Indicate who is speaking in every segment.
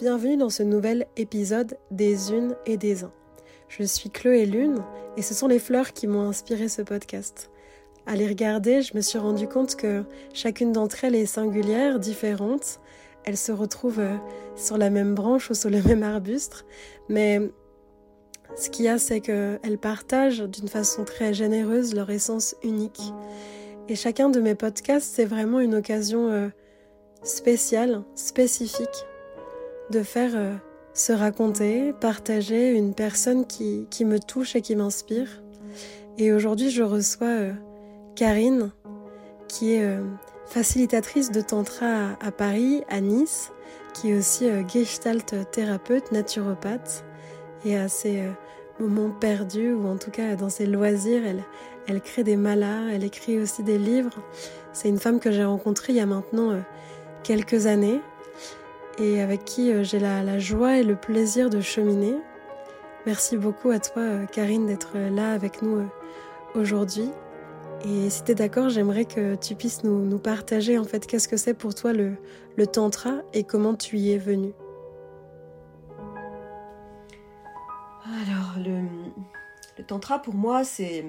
Speaker 1: Bienvenue dans ce nouvel épisode des Unes et des Uns. Je suis Chloé Lune et ce sont les fleurs qui m'ont inspiré ce podcast. À les regarder, je me suis rendu compte que chacune d'entre elles est singulière, différente. Elles se retrouvent euh, sur la même branche ou sur le même arbuste, mais ce qu'il y a, c'est qu'elles partagent d'une façon très généreuse leur essence unique. Et chacun de mes podcasts, c'est vraiment une occasion euh, spéciale, spécifique, de faire euh, se raconter, partager une personne qui, qui me touche et qui m'inspire. Et aujourd'hui, je reçois euh, Karine, qui est facilitatrice de Tantra à, Paris, à Nice, qui est aussi gestalt thérapeute, naturopathe et à ses euh, moments perdus, ou en tout cas dans ses loisirs, elle, elle crée des malas, elle écrit aussi des livres. C'est une femme que j'ai rencontrée il y a maintenant euh, quelques années et avec qui euh, j'ai la, la, joie et le plaisir de cheminer. Merci beaucoup à toi, Karine, d'être là avec nous aujourd'hui. Et si tu es d'accord, j'aimerais que tu puisses nous, partager en fait qu'est-ce que c'est pour toi le, le tantra et comment tu y es venue.
Speaker 2: Alors, le, le tantra pour moi, c'est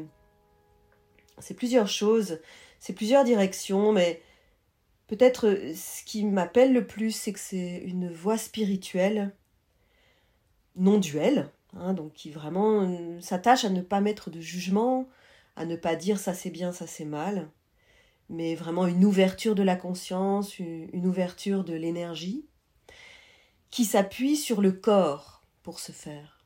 Speaker 2: plusieurs choses, c'est plusieurs directions, mais peut-être ce qui m'appelle le plus, c'est que c'est une voie spirituelle, non duelle, hein, donc qui vraiment euh, s'attache à ne pas mettre de jugement, à ne pas dire ça c'est bien, ça c'est mal, mais vraiment une ouverture de la conscience, une ouverture de l'énergie, qui s'appuie sur le corps pour se faire.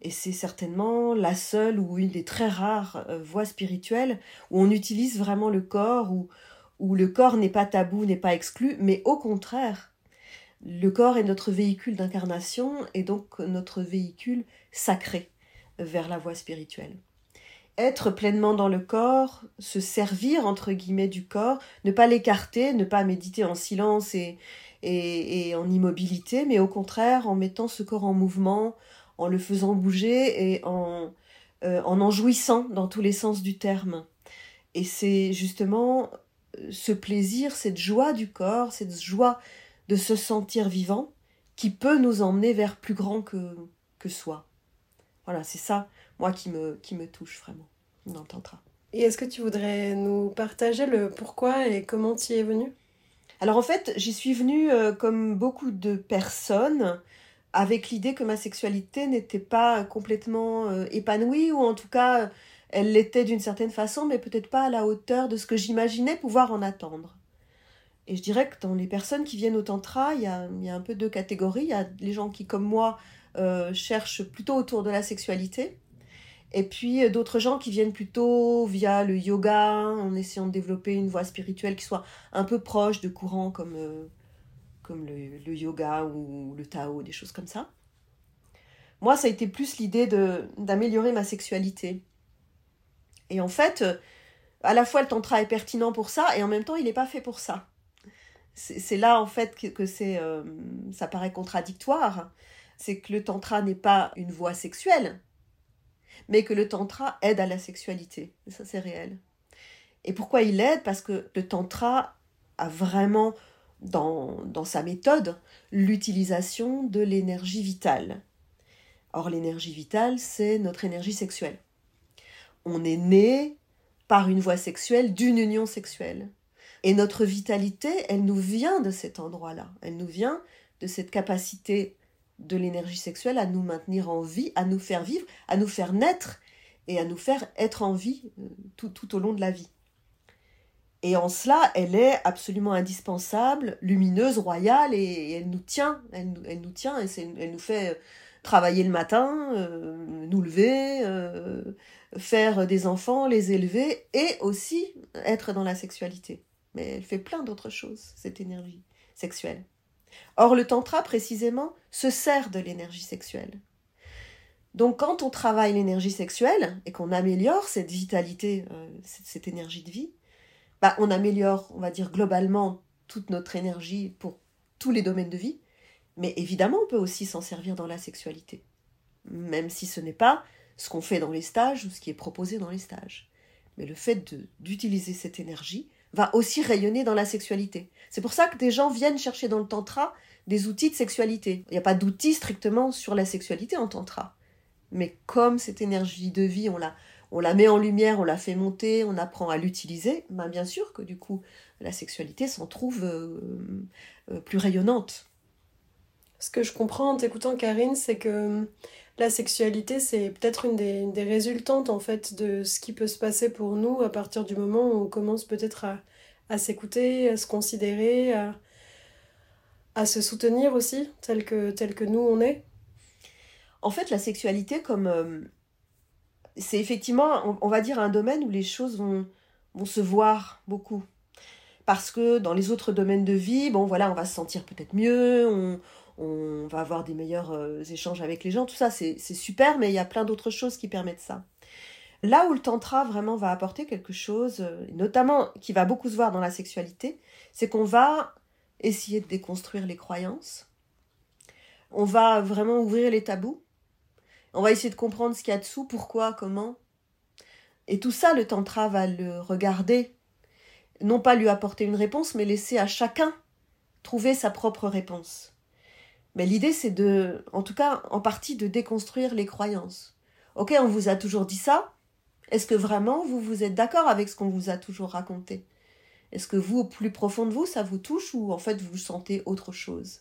Speaker 2: Et c'est certainement la seule ou une des très rares euh, voies spirituelles où on utilise vraiment le corps, où, où le corps n'est pas tabou, n'est pas exclu, mais au contraire, le corps est notre véhicule d'incarnation et donc notre véhicule sacré vers la voie spirituelle. Être pleinement dans le corps, se servir entre guillemets du corps, ne pas l'écarter, ne pas méditer en silence et, et, en immobilité, mais au contraire en mettant ce corps en mouvement, en le faisant bouger et en, euh, en jouissant dans tous les sens du terme. Et c'est justement ce plaisir, cette joie du corps, cette joie de se sentir vivant qui peut nous emmener vers plus grand que, que soi. Voilà, c'est ça, moi, qui me, qui me touche vraiment dans le tantra.
Speaker 1: Et est-ce que tu voudrais nous partager le pourquoi et comment tu y es venue?
Speaker 2: Alors en fait, j'y suis venue euh, comme beaucoup de personnes avec l'idée que ma sexualité n'était pas complètement euh, épanouie, ou en tout cas, elle l'était d'une certaine façon, mais peut-être pas à la hauteur de ce que j'imaginais pouvoir en attendre. Et je dirais que dans les personnes qui viennent au tantra, il y a, un peu deux catégories. Il y a les gens qui, comme moi, euh, cherchent plutôt autour de la sexualité. Et puis euh, d'autres gens qui viennent plutôt via le yoga, en essayant de développer une voie spirituelle qui soit un peu proche de courants comme comme le, yoga ou le Tao, des choses comme ça. Moi, ça a été plus l'idée d'améliorer ma sexualité. Et en fait, à la fois le tantra est pertinent pour ça et en même temps il n'est pas fait pour ça. C'est là en fait que, c'est, euh, ça paraît contradictoire. C'est que le tantra n'est pas une voie sexuelle, mais que le tantra aide à la sexualité. Ça c'est réel. Et pourquoi il aide? Parce que le tantra a vraiment dans, dans sa méthode l'utilisation de l'énergie vitale. Or, l'énergie vitale, c'est notre énergie sexuelle. On est né par une voie sexuelle d'une union sexuelle. Et notre vitalité, elle nous vient de cet endroit-là. Elle nous vient de cette capacité de l'énergie sexuelle à nous maintenir en vie, à nous faire vivre, à nous faire naître et à nous faire être en vie euh, tout, au long de la vie. Et en cela, elle est absolument indispensable, lumineuse, royale, et, elle nous tient, elle, nous tient, et elle nous fait euh, travailler le matin, euh, nous lever, euh, faire des enfants, les élever, et aussi être dans la sexualité. Mais elle fait plein d'autres choses, cette énergie sexuelle. Or, le tantra, précisément, se sert de l'énergie sexuelle. Donc, quand on travaille l'énergie sexuelle et qu'on améliore cette vitalité, cette énergie de vie, bah, on améliore, on va dire, globalement toute notre énergie pour tous les domaines de vie. Mais évidemment, on peut aussi s'en servir dans la sexualité. Même si ce n'est pas ce qu'on fait dans les stages ou ce qui est proposé dans les stages. Mais le fait d'utiliser cette énergie va aussi rayonner dans la sexualité. C'est pour ça que des gens viennent chercher dans le tantra des outils de sexualité. Il n'y a pas d'outils strictement sur la sexualité en tantra. Mais comme cette énergie de vie, on la, met en lumière, on la fait monter, on apprend à l'utiliser, ben bien sûr que du coup, la sexualité s'en trouve euh, euh, plus rayonnante.
Speaker 1: Ce que je comprends en t'écoutant, Karine, c'est que la sexualité, c'est peut-être une des, résultantes en fait de ce qui peut se passer pour nous à partir du moment où on commence peut-être à, s'écouter, à se considérer, à, se soutenir aussi, tel que, tel que nous on est.
Speaker 2: En fait, la sexualité, comme euh, c'est effectivement, on, va dire, un domaine où les choses vont, se voir beaucoup. Parce que dans les autres domaines de vie, bon voilà, on va se sentir peut-être mieux, on va avoir des meilleurs euh, échanges avec les gens, tout ça c'est super, mais il y a plein d'autres choses qui permettent ça. Là où le tantra vraiment va apporter quelque chose, euh, notamment qui va beaucoup se voir dans la sexualité, c'est qu'on va essayer de déconstruire les croyances, on va vraiment ouvrir les tabous, on va essayer de comprendre ce qu'il y a dessous, pourquoi, comment. Et tout ça, le tantra va le regarder, non pas lui apporter une réponse, mais laisser à chacun trouver sa propre réponse. Mais l'idée, c'est de, en tout cas, en partie, de déconstruire les croyances. Ok, on vous a toujours dit ça. Est-ce que vraiment vous vous êtes d'accord avec ce qu'on vous a toujours raconté? Est-ce que vous, au plus profond de vous, ça vous touche ou en fait vous sentez autre chose?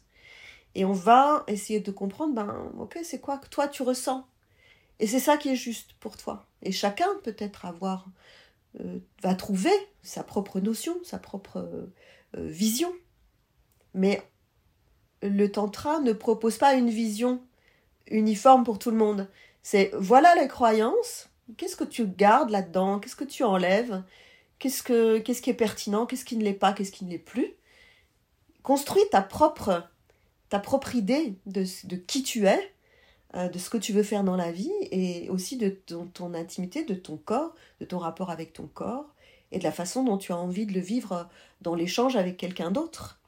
Speaker 2: Et on va essayer de comprendre, ben, ok, c'est quoi que toi tu ressens? Et c'est ça qui est juste pour toi. Et chacun peut-être avoir, euh, va trouver sa propre notion, sa propre euh, vision. Mais le tantra ne propose pas une vision uniforme pour tout le monde. C'est voilà les croyances, qu'est-ce que tu gardes là-dedans, qu'est-ce que tu enlèves, qu'est-ce que qu'est-ce qui est pertinent, qu'est-ce qui ne l'est pas, qu'est-ce qui ne l'est plus? Construis ta propre ta propre idée de, de qui tu es, euh, de ce que tu veux faire dans la vie et aussi de ton intimité, de ton corps, de ton rapport avec ton corps et de la façon dont tu as envie de le vivre dans l'échange avec quelqu'un d'autre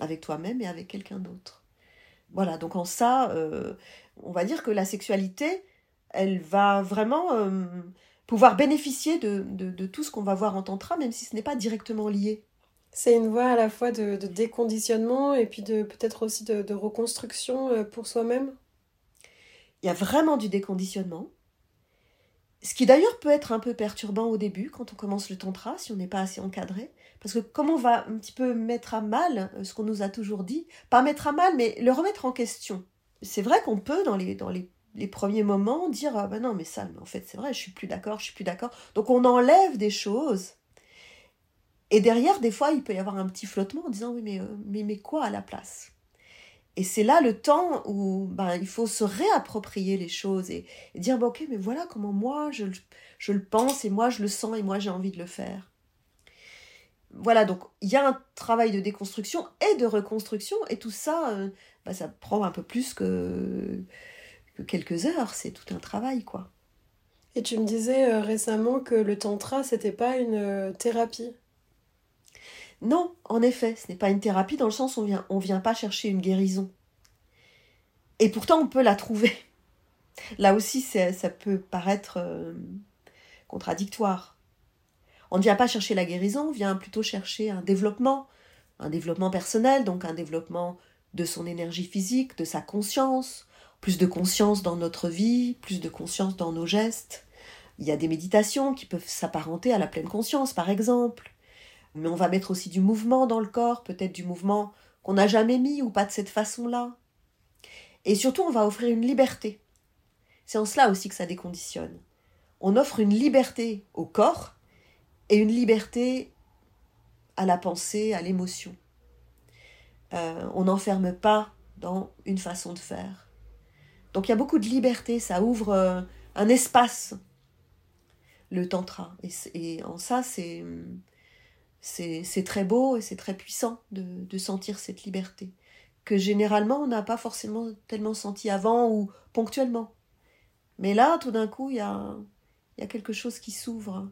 Speaker 2: avec toi-même et avec quelqu'un d'autre. Voilà, donc en ça, euh, on va dire que la sexualité, elle va vraiment euh, pouvoir bénéficier de, tout ce qu'on va voir en tantra, même si ce n'est pas directement lié.
Speaker 1: C'est une voie à la fois de, déconditionnement et puis de peut-être aussi de, reconstruction euh, pour soi-même?
Speaker 2: Il y a vraiment du déconditionnement. Ce qui d'ailleurs peut être un peu perturbant au début quand on commence le tantra, si on n'est pas assez encadré. Parce que comme on va un petit peu mettre à mal euh, ce qu'on nous a toujours dit, pas mettre à mal, mais le remettre en question. C'est vrai qu'on peut, dans les, premiers moments, dire ah ben non, mais ça, en fait, c'est vrai, je suis plus d'accord, je suis plus d'accord. Donc on enlève des choses. Et derrière, des fois, il peut y avoir un petit flottement en disant oui, mais, euh, mais, mais quoi à la place? Et c'est là le temps où ben, il faut se réapproprier les choses et, dire bon, ok, mais voilà comment moi je, je, le pense et moi je le sens et moi j'ai envie de le faire. Voilà, donc il y a un travail de déconstruction et de reconstruction et tout ça, euh, ben, ça prend un peu plus que, que quelques heures, c'est tout un travail quoi.
Speaker 1: Et tu me disais euh, récemment que le tantra, c'était pas une euh, thérapie.
Speaker 2: Non, en effet, ce n'est pas une thérapie dans le sens où on vient, on vient pas chercher une guérison. Et pourtant, on peut la trouver. Là aussi, ça peut paraître euh, contradictoire. On ne vient pas chercher la guérison, on vient plutôt chercher un développement, un développement personnel, donc un développement de son énergie physique, de sa conscience, plus de conscience dans notre vie, plus de conscience dans nos gestes. Il y a des méditations qui peuvent s'apparenter à la pleine conscience, par exemple on va mettre aussi du mouvement dans le corps, peut-être du mouvement qu'on n'a jamais mis ou pas de cette façon-là. Et surtout, on va offrir une liberté. C'est en cela aussi que ça déconditionne. On offre une liberté au corps et une liberté à la pensée, à l'émotion. Euh, on n'enferme pas dans une façon de faire. Donc il y a beaucoup de liberté, ça ouvre euh, un espace, le tantra. et en ça, c'est c'est très beau et c'est très puissant de, sentir cette liberté, que généralement on n'a pas forcément tellement senti avant ou ponctuellement. Mais là, tout d'un coup, il y a, y a quelque chose qui s'ouvre.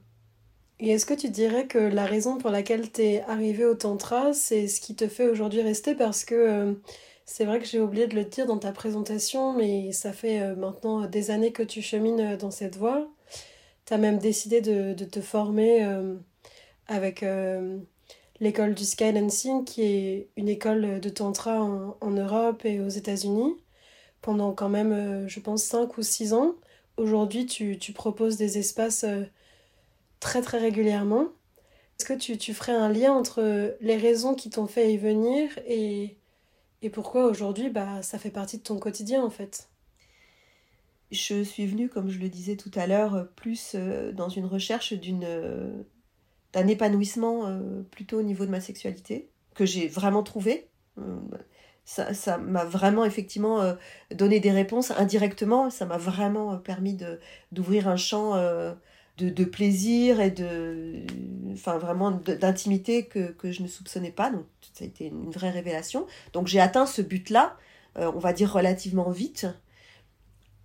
Speaker 1: Et est-ce que tu dirais que la raison pour laquelle tu es arrivé au Tantra, c'est ce qui te fait aujourd'hui rester? Parce que euh, c'est vrai que j'ai oublié de le dire dans ta présentation, mais ça fait euh, maintenant des années que tu chemines euh, dans cette voie. Tu as même décidé de, de te former avec euh, l'école du Sky Dancing, qui est une école de tantra en, Europe et aux États-Unis, pendant quand même, euh, je pense, 5 ou 6 ans. Aujourd'hui, tu, proposes des espaces euh, très très régulièrement. Est-ce que tu, ferais un lien entre les raisons qui t'ont fait y venir et, et pourquoi aujourd'hui bah, ça fait partie de ton quotidien en fait?
Speaker 2: Je suis venue, comme je le disais tout à l'heure, plus dans une recherche d'une d'un épanouissement euh, plutôt au niveau de ma sexualité, que j'ai vraiment trouvé. Euh, ça m'a vraiment effectivement euh, donné des réponses indirectement, ça m'a vraiment permis d'ouvrir un champ de, de, plaisir et de enfin vraiment d'intimité que, que, je ne soupçonnais pas. Donc ça a été une vraie révélation. Donc j'ai atteint ce but là on va dire relativement vite.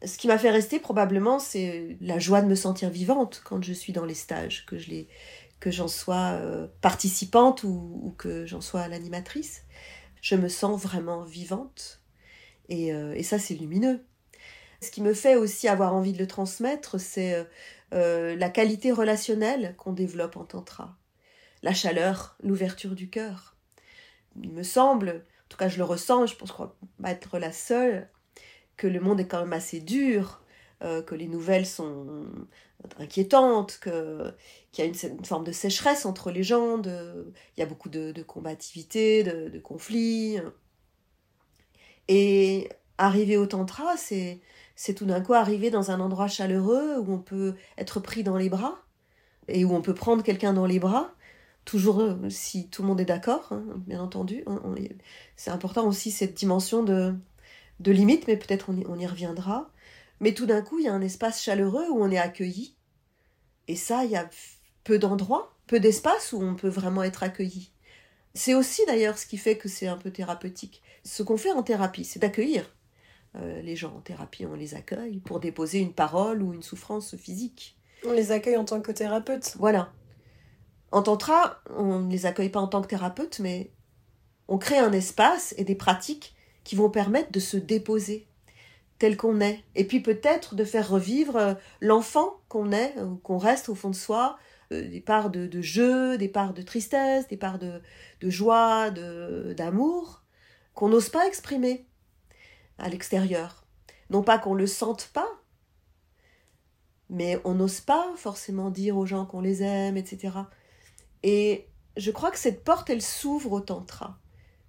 Speaker 2: Ce qui m'a fait rester probablement c'est la joie de me sentir vivante quand je suis dans les stages que je les que j'en sois euh, participante ou, que j'en sois l'animatrice. Je me sens vraiment vivante et, euh, et ça c'est lumineux. Ce qui me fait aussi avoir envie de le transmettre, c'est euh, la qualité relationnelle qu'on développe en tantra, la chaleur, l'ouverture du cœur. Il me semble, en tout cas je le ressens, je pense pas être la seule, que le monde est quand même assez dur, que les nouvelles sont inquiétante, que, qu'il y a une, forme de sécheresse entre les gens, de, il y a beaucoup de, combativité, de, conflits. Et arriver au tantra, c'est, tout d'un coup arriver dans un endroit chaleureux où on peut être pris dans les bras et où on peut prendre quelqu'un dans les bras, toujours euh, si tout le monde est d'accord, hein, bien entendu. c'est important aussi cette dimension de, limite, mais peut-être on y reviendra. Mais tout d'un coup, il y a un espace chaleureux où on est accueilli. Et ça, il y a peu d'endroits, peu d'espaces où on peut vraiment être accueilli. C'est aussi d'ailleurs ce qui fait que c'est un peu thérapeutique. Ce qu'on fait en thérapie, c'est d'accueillir euh, les gens en thérapie. On les accueille pour déposer une parole ou une souffrance physique.
Speaker 1: On les accueille en tant que thérapeute.
Speaker 2: Voilà. En tantra, on ne les accueille pas en tant que thérapeute, mais on crée un espace et des pratiques qui vont permettre de se déposer, tel qu'on est. Et puis peut-être de faire revivre euh, l'enfant qu'on est, ou qu'on reste au fond de soi, euh, des parts de, de, jeu, des parts de tristesse, des parts de, de joie, d'amour, qu'on n'ose pas exprimer à l'extérieur. Non pas qu'on le sente pas, mais on n'ose pas forcément dire aux gens qu'on les aime, etc. Et je crois que cette porte, elle s'ouvre au tantra.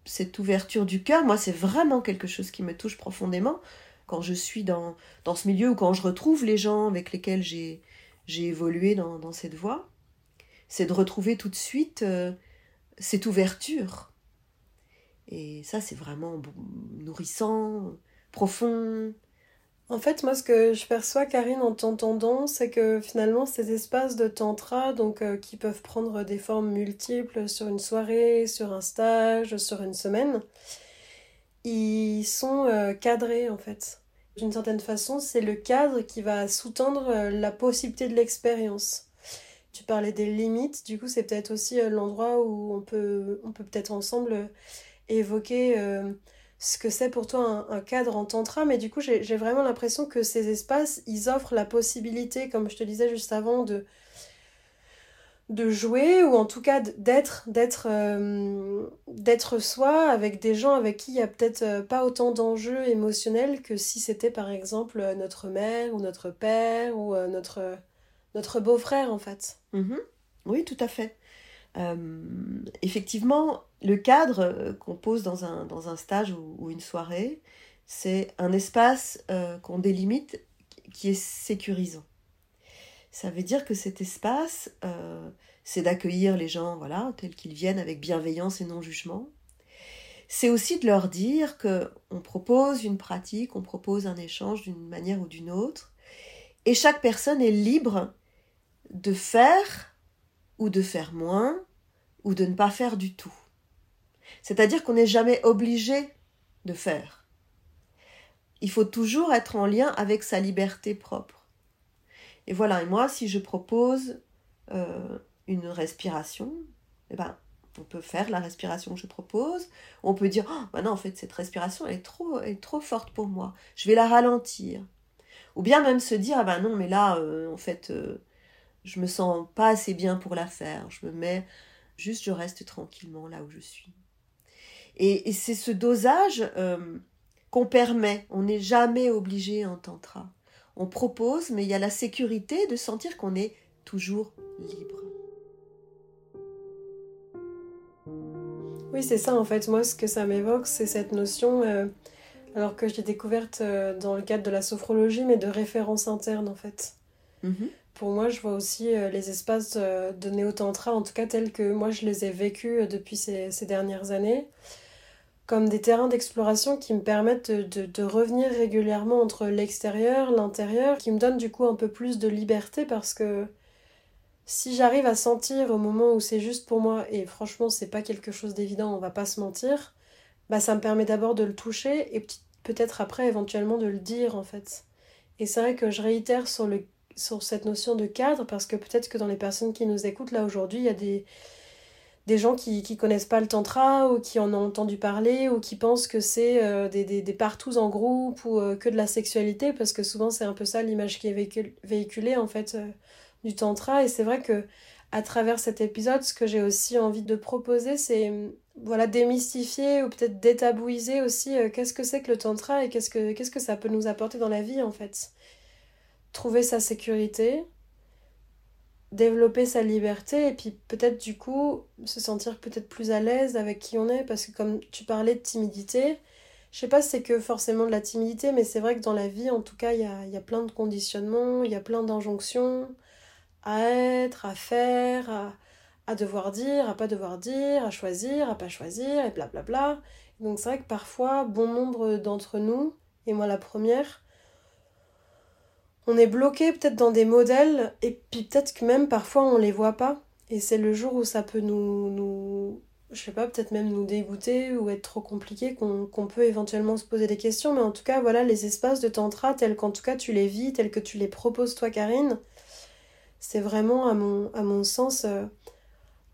Speaker 2: Cette ouverture du cœur, moi, c'est vraiment quelque chose qui me touche profondément quand je suis dans, dans ce milieu ou quand je retrouve les gens avec lesquels j'ai, évolué dans, dans cette voie, c'est de retrouver tout de suite euh, cette ouverture. Et ça, c'est vraiment nourrissant, profond.
Speaker 1: En fait, moi, ce que je perçois, Karine, en t'entendant, c'est que finalement, ces espaces de tantra, donc euh, qui peuvent prendre des formes multiples sur une soirée, sur un stage, sur une semaine, ils sont euh, cadrés en fait. D'une certaine façon, c'est le cadre qui va sous-tendre euh, la possibilité de l'expérience. Tu parlais des limites, du coup c'est peut-être aussi euh, l'endroit où on peut on peut peut-être ensemble évoquer ce que c'est pour toi un, un, cadre en tantra, mais du coup j'ai vraiment l'impression que ces espaces, ils offrent la possibilité, comme je te disais juste avant, de, de jouer ou en tout cas d'être d'être euh, d'être soi avec des gens avec qui il y a peut-être euh, pas autant d'enjeux émotionnels que si c'était par exemple euh, notre mère ou notre père ou notre notre beau-frère en fait.
Speaker 2: Mm-hmm. Oui, tout à fait. effectivement, le cadre qu'on pose dans un, dans un stage ou une soirée, c'est un espace qu'on délimite qui est sécurisant. Ça veut dire que cet espace, euh, c'est d'accueillir les gens, voilà, tels qu'ils viennent, avec bienveillance et non-jugement. C'est aussi de leur dire que on propose une pratique, on propose un échange d'une manière ou d'une autre, et chaque personne est libre de faire ou de faire moins ou de ne pas faire du tout. C'est-à-dire qu'on n'est jamais obligé de faire. Il faut toujours être en lien avec sa liberté propre. Et voilà, et moi, si je propose euh, une respiration, eh ben, on peut faire la respiration que je propose. On peut dire, oh, bah non, en fait, cette respiration est trop, est trop forte pour moi. Je vais la ralentir. Ou bien même se dire, ah ben non, mais là, euh, en fait, euh, je me sens pas assez bien pour la faire. Je me mets Juste, je reste tranquillement là où je suis. Et, c'est ce dosage qu'on permet. On n'est jamais obligé en tantra. On propose, mais il y a la sécurité de sentir qu'on est toujours libre.
Speaker 1: Oui, c'est ça en fait. Moi, ce que ça m'évoque, c'est cette notion, euh, alors que j'ai découverte euh, dans le cadre de la sophrologie, mais de référence interne en fait. Mhm. Pour moi, je vois aussi les espaces de néo-tantra, en tout cas tels que moi je les ai vécus depuis ces, ces dernières années comme des terrains d'exploration qui me permettent de, revenir régulièrement entre l'extérieur, l'intérieur, qui me donnent du coup un peu plus de liberté parce que si j'arrive à sentir au moment où c'est juste pour moi, et franchement c'est pas quelque chose d'évident, on va pas se mentir, bah ça me permet d'abord de le toucher et peut-être après éventuellement de le dire en fait. Et c'est vrai que je réitère sur, cette notion de cadre parce que peut-être que dans les personnes qui nous écoutent là aujourd'hui, il y a des des gens qui ne connaissent pas le tantra ou qui en ont entendu parler ou qui pensent que c'est euh, des, des, des partous en groupe ou euh, que de la sexualité parce que souvent c'est un peu ça l'image qui est véhiculée en fait euh, du tantra. Et c'est vrai que à travers cet épisode ce que j'ai aussi envie de proposer c'est voilà démystifier ou peut-être détabouiser aussi qu'est-ce que c'est que le tantra et qu'est-ce que qu'est-ce que ça peut nous apporter dans la vie en fait. Trouver sa sécurité développer sa liberté et puis peut-être du coup se sentir peut-être plus à l'aise avec qui on est parce que comme tu parlais de timidité, je sais pas si c'est que forcément de la timidité mais c'est vrai que dans la vie en tout cas il y a, y a, plein de conditionnements, il y a plein d'injonctions à être, à faire, à, à, devoir dire, à pas devoir dire, à choisir, à pas choisir et blablabla. Bla bla. Donc c'est vrai que parfois bon nombre d'entre nous, et moi la première, on est bloqué peut-être dans des modèles et puis peut-être que même parfois on les voit pas. Et c'est le jour où ça peut nous, nous je sais pas peut-être même nous dégoûter ou être trop compliqué qu'on peut éventuellement se poser des questions. Mais en tout cas voilà les espaces de tantra tels qu'en tout cas tu les vis tels que tu les proposes toi Karine c'est vraiment à mon, à mon sens euh,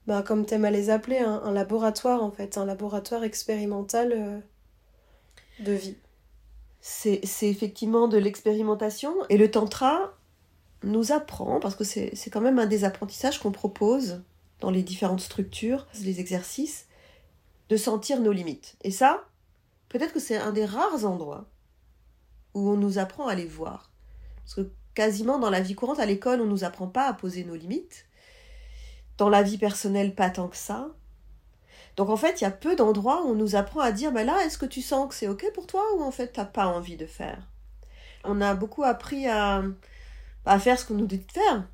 Speaker 1: bah, comme t'aimes à les appeler un, laboratoire en fait un laboratoire expérimental euh, de vie
Speaker 2: c'est effectivement de l'expérimentation. Et le tantra nous apprend, parce que c'est quand même un des apprentissages qu'on propose dans les différentes structures, les exercices, de sentir nos limites. Et ça, peut-être que c'est un des rares endroits où on nous apprend à les voir. Parce que quasiment dans la vie courante, à l'école, on ne nous apprend pas à poser nos limites. Dans la vie personnelle, pas tant que ça. Donc en fait, il y a peu d'endroits où on nous apprend à dire, bah là, est-ce que tu sens que c'est OK pour toi ou en fait, tu n'as pas envie de faire? On a beaucoup appris à, à faire ce qu'on nous dit de faire,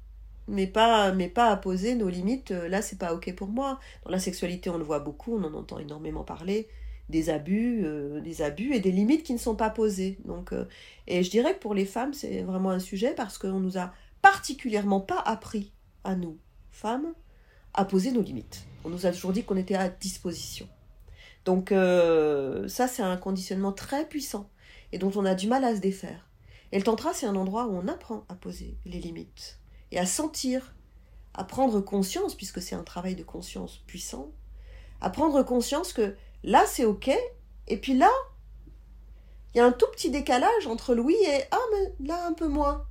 Speaker 2: mais pas, mais pas à poser nos limites. Euh, là, c'est pas OK pour moi. Dans la sexualité, on le voit beaucoup, on en entend énormément parler des abus, euh, des abus et des limites qui ne sont pas posées. Donc, euh, et je dirais que pour les femmes, c'est vraiment un sujet parce qu'on nous a particulièrement pas appris à nous, femmes, à poser nos limites. On nous a toujours dit qu'on était à disposition. Donc euh, ça, c'est un conditionnement très puissant et dont on a du mal à se défaire. Et le tantra, c'est un endroit où on apprend à poser les limites et à sentir, à prendre conscience, puisque c'est un travail de conscience puissant, à prendre conscience que là, c'est OK, et puis là, il y a un tout petit décalage entre le oui et ah, mais là, un peu moins.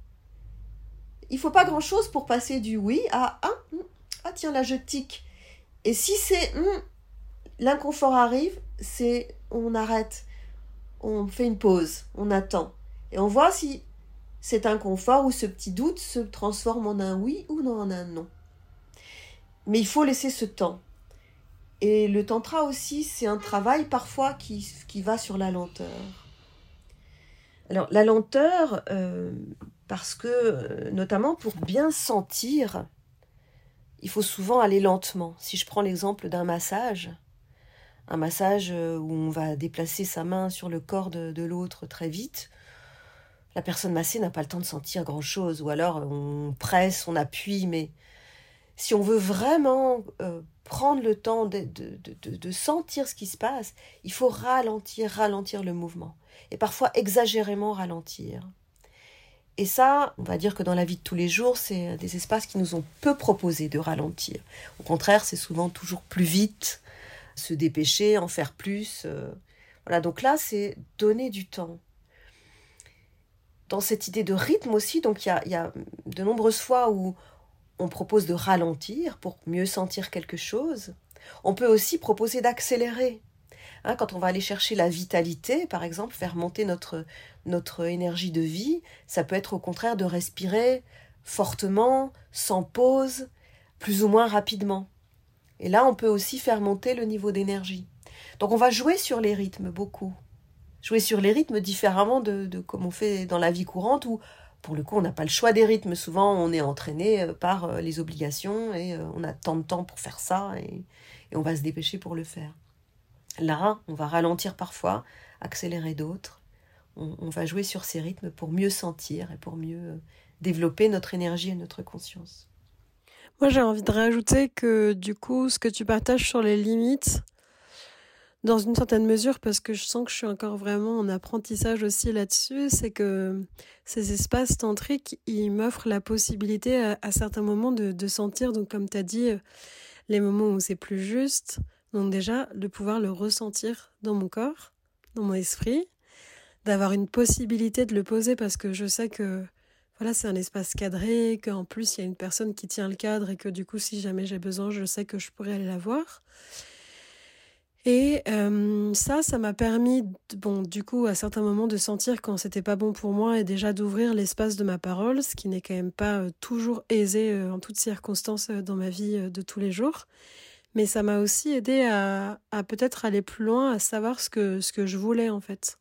Speaker 2: Il faut pas grand-chose pour passer du oui à ah, hmm, ah tiens, là, je tique. Et si c'est hmm, l'inconfort arrive, c'est on arrête, on fait une pause, on attend. Et on voit si cet inconfort ou ce petit doute se transforme en un oui ou en un non. Mais il faut laisser ce temps. Et le tantra aussi, c'est un travail parfois qui, qui, va sur la lenteur. Alors la lenteur, euh, parce que euh, notamment pour bien sentir il faut souvent aller lentement. Si je prends l'exemple d'un massage, un massage euh, où on va déplacer sa main sur le corps de, l'autre très vite, la personne massée n'a pas le temps de sentir grand-chose, ou alors on presse, on appuie, mais si on veut vraiment euh, prendre le temps de, de, sentir ce qui se passe, il faut ralentir, ralentir le mouvement, et parfois exagérément ralentir. Et ça, on va dire que dans la vie de tous les jours, c'est des espaces qui nous ont peu proposé de ralentir. Au contraire, c'est souvent toujours plus vite, se dépêcher, en faire plus. Euh. Voilà, donc là, c'est donner du temps. Dans cette idée de rythme aussi, donc il y a, de nombreuses fois où on propose de ralentir pour mieux sentir quelque chose. On peut aussi proposer d'accélérer. Hein, quand on va aller chercher la vitalité, par exemple, faire monter notre, notre énergie de vie, ça peut être au contraire de respirer fortement, sans pause, plus ou moins rapidement. Et là, on peut aussi faire monter le niveau d'énergie. Donc on va jouer sur les rythmes beaucoup. Jouer sur les rythmes différemment de, comme on fait dans la vie courante où pour le coup, on n'a pas le choix des rythmes. Souvent, on est entraîné euh, par euh, les obligations et euh, on a tant de temps pour faire ça et, on va se dépêcher pour le faire. Là, on va ralentir parfois, accélérer d'autres. On, va jouer sur ces rythmes pour mieux sentir et pour mieux développer notre énergie et notre conscience.
Speaker 1: Moi, j'ai envie de rajouter que du coup, ce que tu partages sur les limites, dans une certaine mesure, parce que je sens que je suis encore vraiment en apprentissage aussi là-dessus, c'est que ces espaces tantriques, ils m'offrent la possibilité à, certains moments de, sentir, donc comme tu as dit, euh, les moments où c'est plus juste, donc déjà de pouvoir le ressentir dans mon corps, dans mon esprit, d'avoir une possibilité de le poser parce que je sais que voilà, c'est un espace cadré, qu'en plus il y a une personne qui tient le cadre et que du coup si jamais j'ai besoin, je sais que je pourrais aller la voir. Et euh, ça, ça m'a permis, bon, du coup, à certains moments, de sentir quand c'était pas bon pour moi et déjà d'ouvrir l'espace de ma parole, ce qui n'est quand même pas euh, toujours aisé euh, en toutes circonstances dans ma vie de tous les jours. Mais ça m'a aussi aidé à, à peut-être aller plus loin, à savoir ce que, ce que je voulais en fait.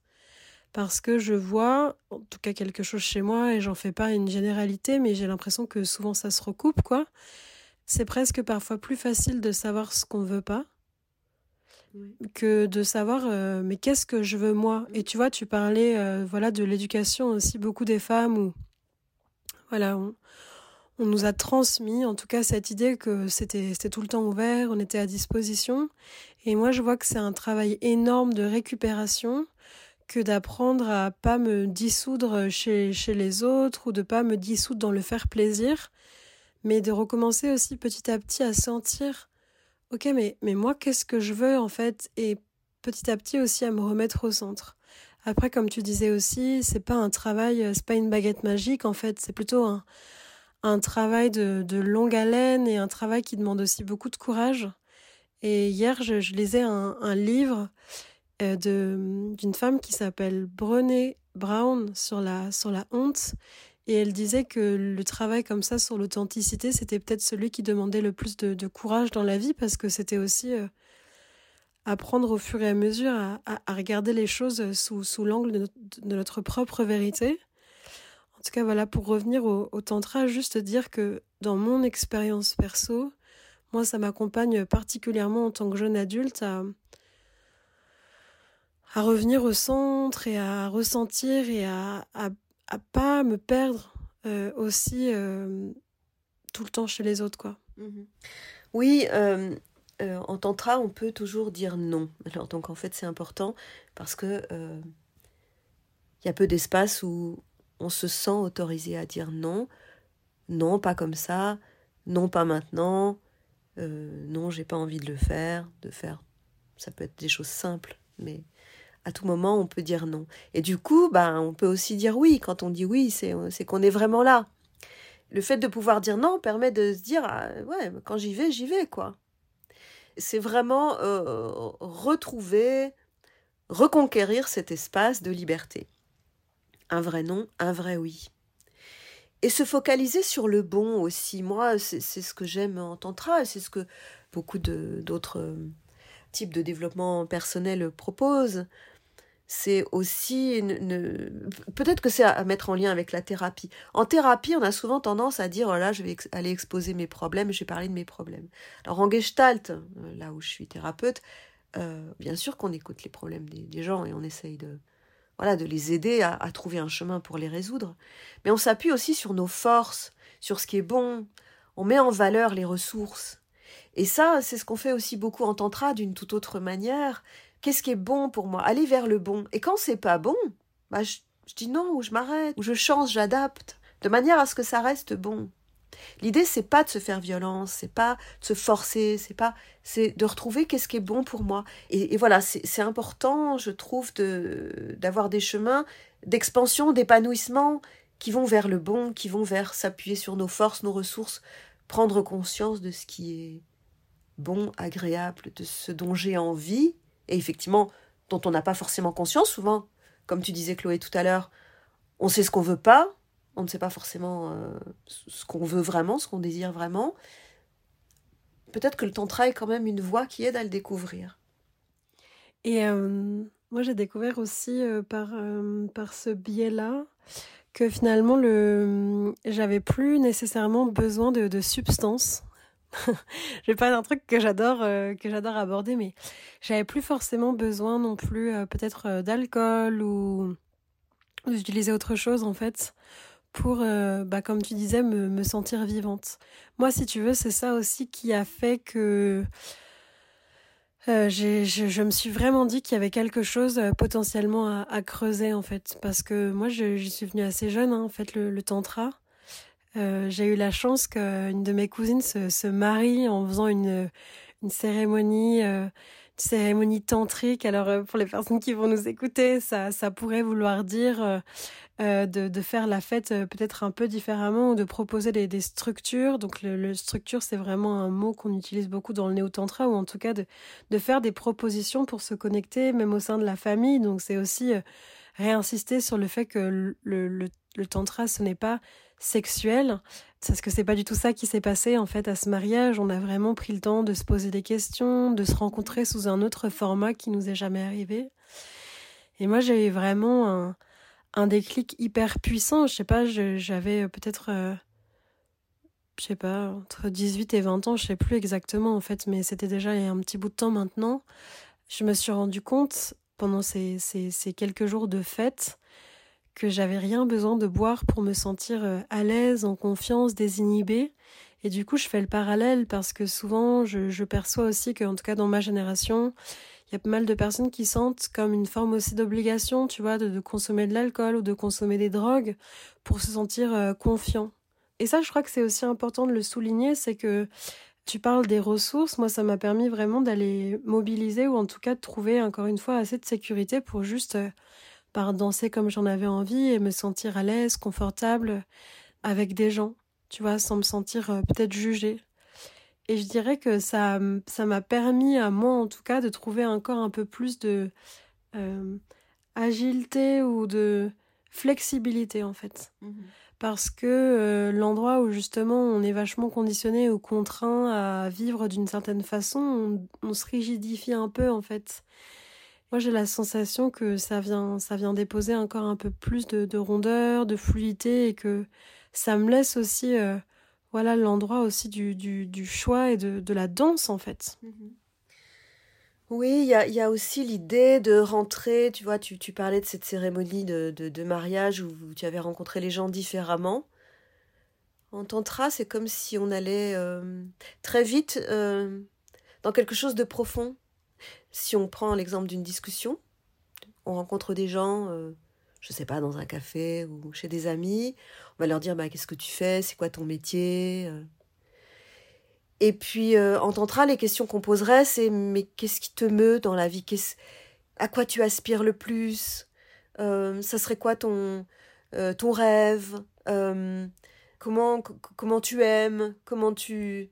Speaker 1: Parce que je vois, en tout cas quelque chose chez moi, et j'en fais pas une généralité, mais j'ai l'impression que souvent ça se recoupe, quoi. C'est presque parfois plus facile de savoir ce qu'on veut pas que de savoir euh, mais qu'est-ce que je veux moi? Et tu vois tu parlais euh, voilà de l'éducation aussi beaucoup des femmes où voilà on, nous a transmis en tout cas cette idée que c'était tout le temps ouvert on était à disposition et moi je vois que c'est un travail énorme de récupération que d'apprendre à pas me dissoudre chez, chez les autres ou de pas me dissoudre dans le faire plaisir mais de recommencer aussi petit à petit à sentir ok, mais, mais moi, qu'est-ce que je veux en fait? Et petit à petit aussi à me remettre au centre. Après, comme tu disais aussi, c'est pas un travail, c'est pas une baguette magique en fait, c'est plutôt un, un travail de, longue haleine et un travail qui demande aussi beaucoup de courage. Et hier, je, lisais un, un livre euh, d'une femme qui s'appelle Brené Brown sur la, sur la honte et elle disait que le travail comme ça sur l'authenticité, c'était peut-être celui qui demandait le plus de, courage dans la vie parce que c'était aussi euh, apprendre au fur et à mesure à, regarder les choses sous, sous l'angle de, notre propre vérité. En tout cas, voilà, pour revenir au, tantra, juste dire que dans mon expérience perso, moi, ça m'accompagne particulièrement en tant que jeune adulte à, à revenir au centre et à ressentir et à, à à pas me perdre euh, aussi euh, tout le temps chez les autres quoi.
Speaker 2: Mhm. Oui, euh, en tantra, on peut toujours dire non. Alors donc en fait, c'est important parce que il y a peu d'espace où on se sent autorisé à dire non. Non, pas comme ça. Non, pas maintenant. non, j'ai pas envie de le faire. De faire, ça peut être des choses simples, mais à tout moment, on peut dire non. Et du coup, ben, on peut aussi dire oui. Quand on dit oui, c'est qu'on est vraiment là. Le fait de pouvoir dire non permet de se dire, ah, ouais, quand j'y vais, j'y vais, quoi. C'est vraiment euh, retrouver, reconquérir cet espace de liberté. Un vrai non, un vrai oui. Et se focaliser sur le bon aussi. Moi, c'est ce que j'aime en tantra c'est ce que beaucoup d'autres euh, types de développement personnel proposent c'est aussi peut-être que c'est à mettre en lien avec la thérapie. En thérapie, on a souvent tendance à dire oh là, je vais aller exposer mes problèmes, je vais parler de mes problèmes. Alors en Gestalt, euh, là où je suis thérapeute, euh, bien sûr qu'on écoute les problèmes des, gens et on essaye de voilà de les aider à, trouver un chemin pour les résoudre. Mais on s'appuie aussi sur nos forces, sur ce qui est bon. On met en valeur les ressources. Et ça, c'est ce qu'on fait aussi beaucoup en tantra d'une toute autre manière. Qu'est-ce qui est bon pour moi? Aller vers le bon. Et quand c'est pas bon, bah je, dis non, ou je m'arrête, ou je change, j'adapte, de manière à ce que ça reste bon. L'idée, c'est pas de se faire violence, c'est pas de se forcer, c'est pas, c'est de retrouver qu'est-ce qui est bon pour moi. Et, voilà, c'est important, je trouve, de d'avoir des chemins d'expansion, d'épanouissement qui vont vers le bon, qui vont vers s'appuyer sur nos forces, nos ressources, prendre conscience de ce qui est bon, agréable, de ce dont j'ai envie, et effectivement, dont on n'a pas forcément conscience souvent, comme tu disais Chloé tout à l'heure, on sait ce qu'on veut pas, on ne sait pas forcément euh, ce qu'on veut vraiment, ce qu'on désire vraiment. Peut-être que le tantra est quand même une voie qui aide à le découvrir.
Speaker 1: Et euh, moi, j'ai découvert aussi euh, par, par ce biais-là que finalement, le... j'avais plus nécessairement besoin de, de substances. je vais parler d'un truc que j'adore que j'adore aborder, mais j'avais plus forcément besoin non plus peut-être d'alcool ou d'utiliser autre chose en fait pour, euh, bah, comme tu disais, me, me, sentir vivante. Moi, si tu veux, c'est ça aussi qui a fait que euh, je, je, me suis vraiment dit qu'il y avait quelque chose euh, potentiellement à, creuser en fait, parce que moi, j'y suis venue assez jeune, hein, en fait, le, tantra. J'ai eu la chance qu'une de mes cousines se, se marie en faisant une, une cérémonie cérémonie tantrique. Alors euh, pour les personnes qui vont nous écouter, ça, ça pourrait vouloir dire euh, euh de, de, faire la fête peut-être un peu différemment ou de proposer des, des structures. Donc le, le structure, c'est vraiment un mot qu'on utilise beaucoup dans le néo-tantra ou en tout cas de, de faire des propositions pour se connecter même au sein de la famille. Donc c'est aussi réinsister sur le fait que le, le, le tantra, ce n'est pas sexuel. Parce que c'est pas du tout ça qui s'est passé en fait à ce mariage. On a vraiment pris le temps de se poser des questions, de se rencontrer sous un autre format qui nous est jamais arrivé. Et moi j'ai eu vraiment un, un déclic hyper puissant. Je sais pas, j'avais peut-être, euh, je sais pas, entre 18 et 20 ans, je sais plus exactement en fait, mais c'était déjà il y a un petit bout de temps maintenant. Je me suis rendu compte pendant ces, ces, ces quelques jours de fête que j'avais rien besoin de boire pour me sentir euh, à l'aise, en confiance, désinhibée. Et du coup, je fais le parallèle parce que souvent, je, perçois aussi qu'en tout cas dans ma génération, il y a pas mal de personnes qui sentent comme une forme aussi d'obligation, tu vois, de, de, consommer de l'alcool ou de consommer des drogues pour se sentir euh, confiant. Et ça, je crois que c'est aussi important de le souligner, c'est que tu parles des ressources. Moi, ça m'a permis vraiment d'aller mobiliser ou en tout cas de trouver encore une fois assez de sécurité pour juste euh, par danser comme j'en avais envie et me sentir à l'aise, confortable avec des gens, tu vois, sans me sentir euh, peut-être jugée. Et je dirais que ça ça m'a permis à moi en tout cas de trouver encore un peu plus de euh, agilité ou de flexibilité en fait. Mmh Parce que euh, l'endroit où justement on est vachement conditionné ou contraint à vivre d'une certaine façon, on, on se rigidifie un peu en fait. Moi, j'ai la sensation que ça vient, ça vient déposer encore un peu plus de, de rondeur, de fluidité et que ça me laisse aussi, euh, voilà, l'endroit aussi du, choix et de, la danse, en fait.
Speaker 2: Mhm. Oui, il y a, aussi l'idée de rentrer, tu vois, tu, parlais de cette cérémonie de, mariage où tu avais rencontré les gens différemment. En tantra, c'est comme si on allait euh, très vite euh, dans quelque chose de profond, si on prend l'exemple d'une discussion, on rencontre des gens, euh, je sais pas, dans un café ou chez des amis, on va leur dire bah, qu'est-ce que tu fais, c'est quoi ton métier euh. Et puis euh, en les questions qu'on poserait, c'est mais qu'est-ce qui te meut dans la vie À quoi tu aspires le plus euh, Ça serait quoi ton, ton rêve comment, comment tu aimes Comment tu...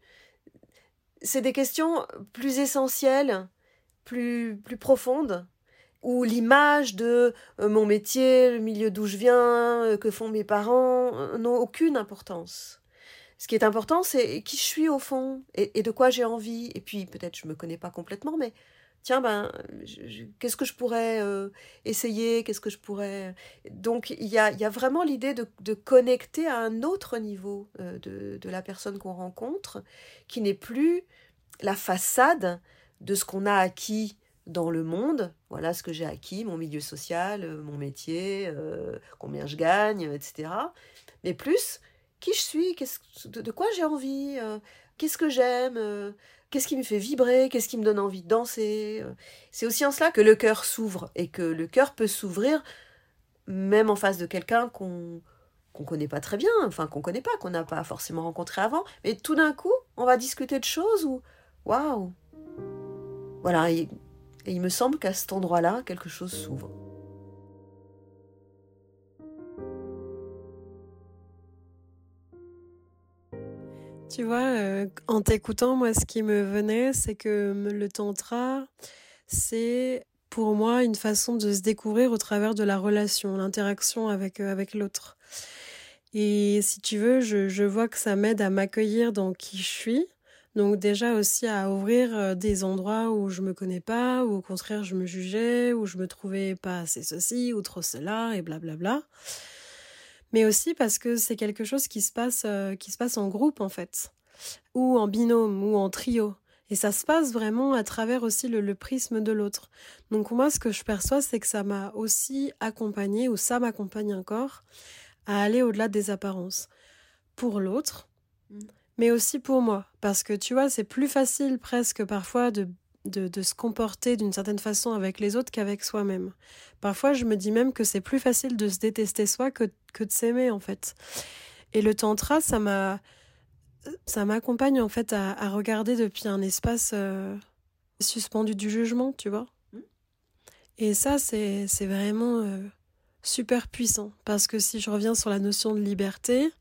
Speaker 2: C'est des questions plus essentielles plus, plus profonde, où l'image de euh, mon métier, le milieu d'où je viens, euh, que font mes parents, euh, n'ont aucune importance. Ce qui est important, c'est qui je suis au fond et, de quoi j'ai envie. Et puis peut-être je me connais pas complètement, mais tiens ben qu'est-ce que je pourrais essayer, qu'est-ce que je pourrais. Donc il y a, y a vraiment l'idée de, de, connecter à un autre niveau de, de la personne qu'on rencontre, qui n'est plus la façade de ce qu'on a acquis dans le monde. Voilà ce que j'ai acquis, mon milieu social, euh, mon métier, euh, combien je gagne, etc. Mais plus, qui je suis, de, de, quoi j'ai envie, euh, qu'est-ce que j'aime, qu'est-ce qui me fait vibrer, qu'est-ce qui me donne envie de danser. C'est aussi en cela que le cœur s'ouvre et que le cœur peut s'ouvrir même en face de quelqu'un qu'on qu'on connaît pas très bien, enfin qu'on connaît pas, qu'on n'a pas forcément rencontré avant, mais tout d'un coup, on va discuter de choses où waouh, voilà, et, il me semble qu'à cet endroit-là, quelque chose s'ouvre.
Speaker 1: Tu vois, euh, en t'écoutant, moi, ce qui me venait, c'est que le tantra, c'est pour moi une façon de se découvrir au travers de la relation, l'interaction avec, euh, avec l'autre. Et si tu veux, je, je vois que ça m'aide à m'accueillir dans qui je suis. Donc déjà aussi à ouvrir euh, des endroits où je me connais pas, ou au contraire je me jugeais, où je me trouvais pas assez ceci ou trop cela et blablabla. Bla bla mais aussi parce que c'est quelque chose qui se passe euh, qui se passe en groupe en fait ou en binôme ou en trio et ça se passe vraiment à travers aussi le, prisme de l'autre donc moi ce que je perçois c'est que ça m'a aussi accompagné ou ça m'accompagne encore à aller au-delà des apparences pour l'autre mm. Mais aussi pour moi parce que tu vois c'est plus facile presque parfois de de, se comporter d'une certaine façon avec les autres qu'avec soi-même. Parfois, je me dis même que c'est plus facile de se détester soi que, que de s'aimer, en fait. Et le tantra, ça m'a, ça m'accompagne, en fait, à, regarder depuis un espace euh, suspendu du jugement, tu vois. Et ça, c'est, c'est vraiment euh, super puissant. Parce que si je reviens sur la notion de liberté,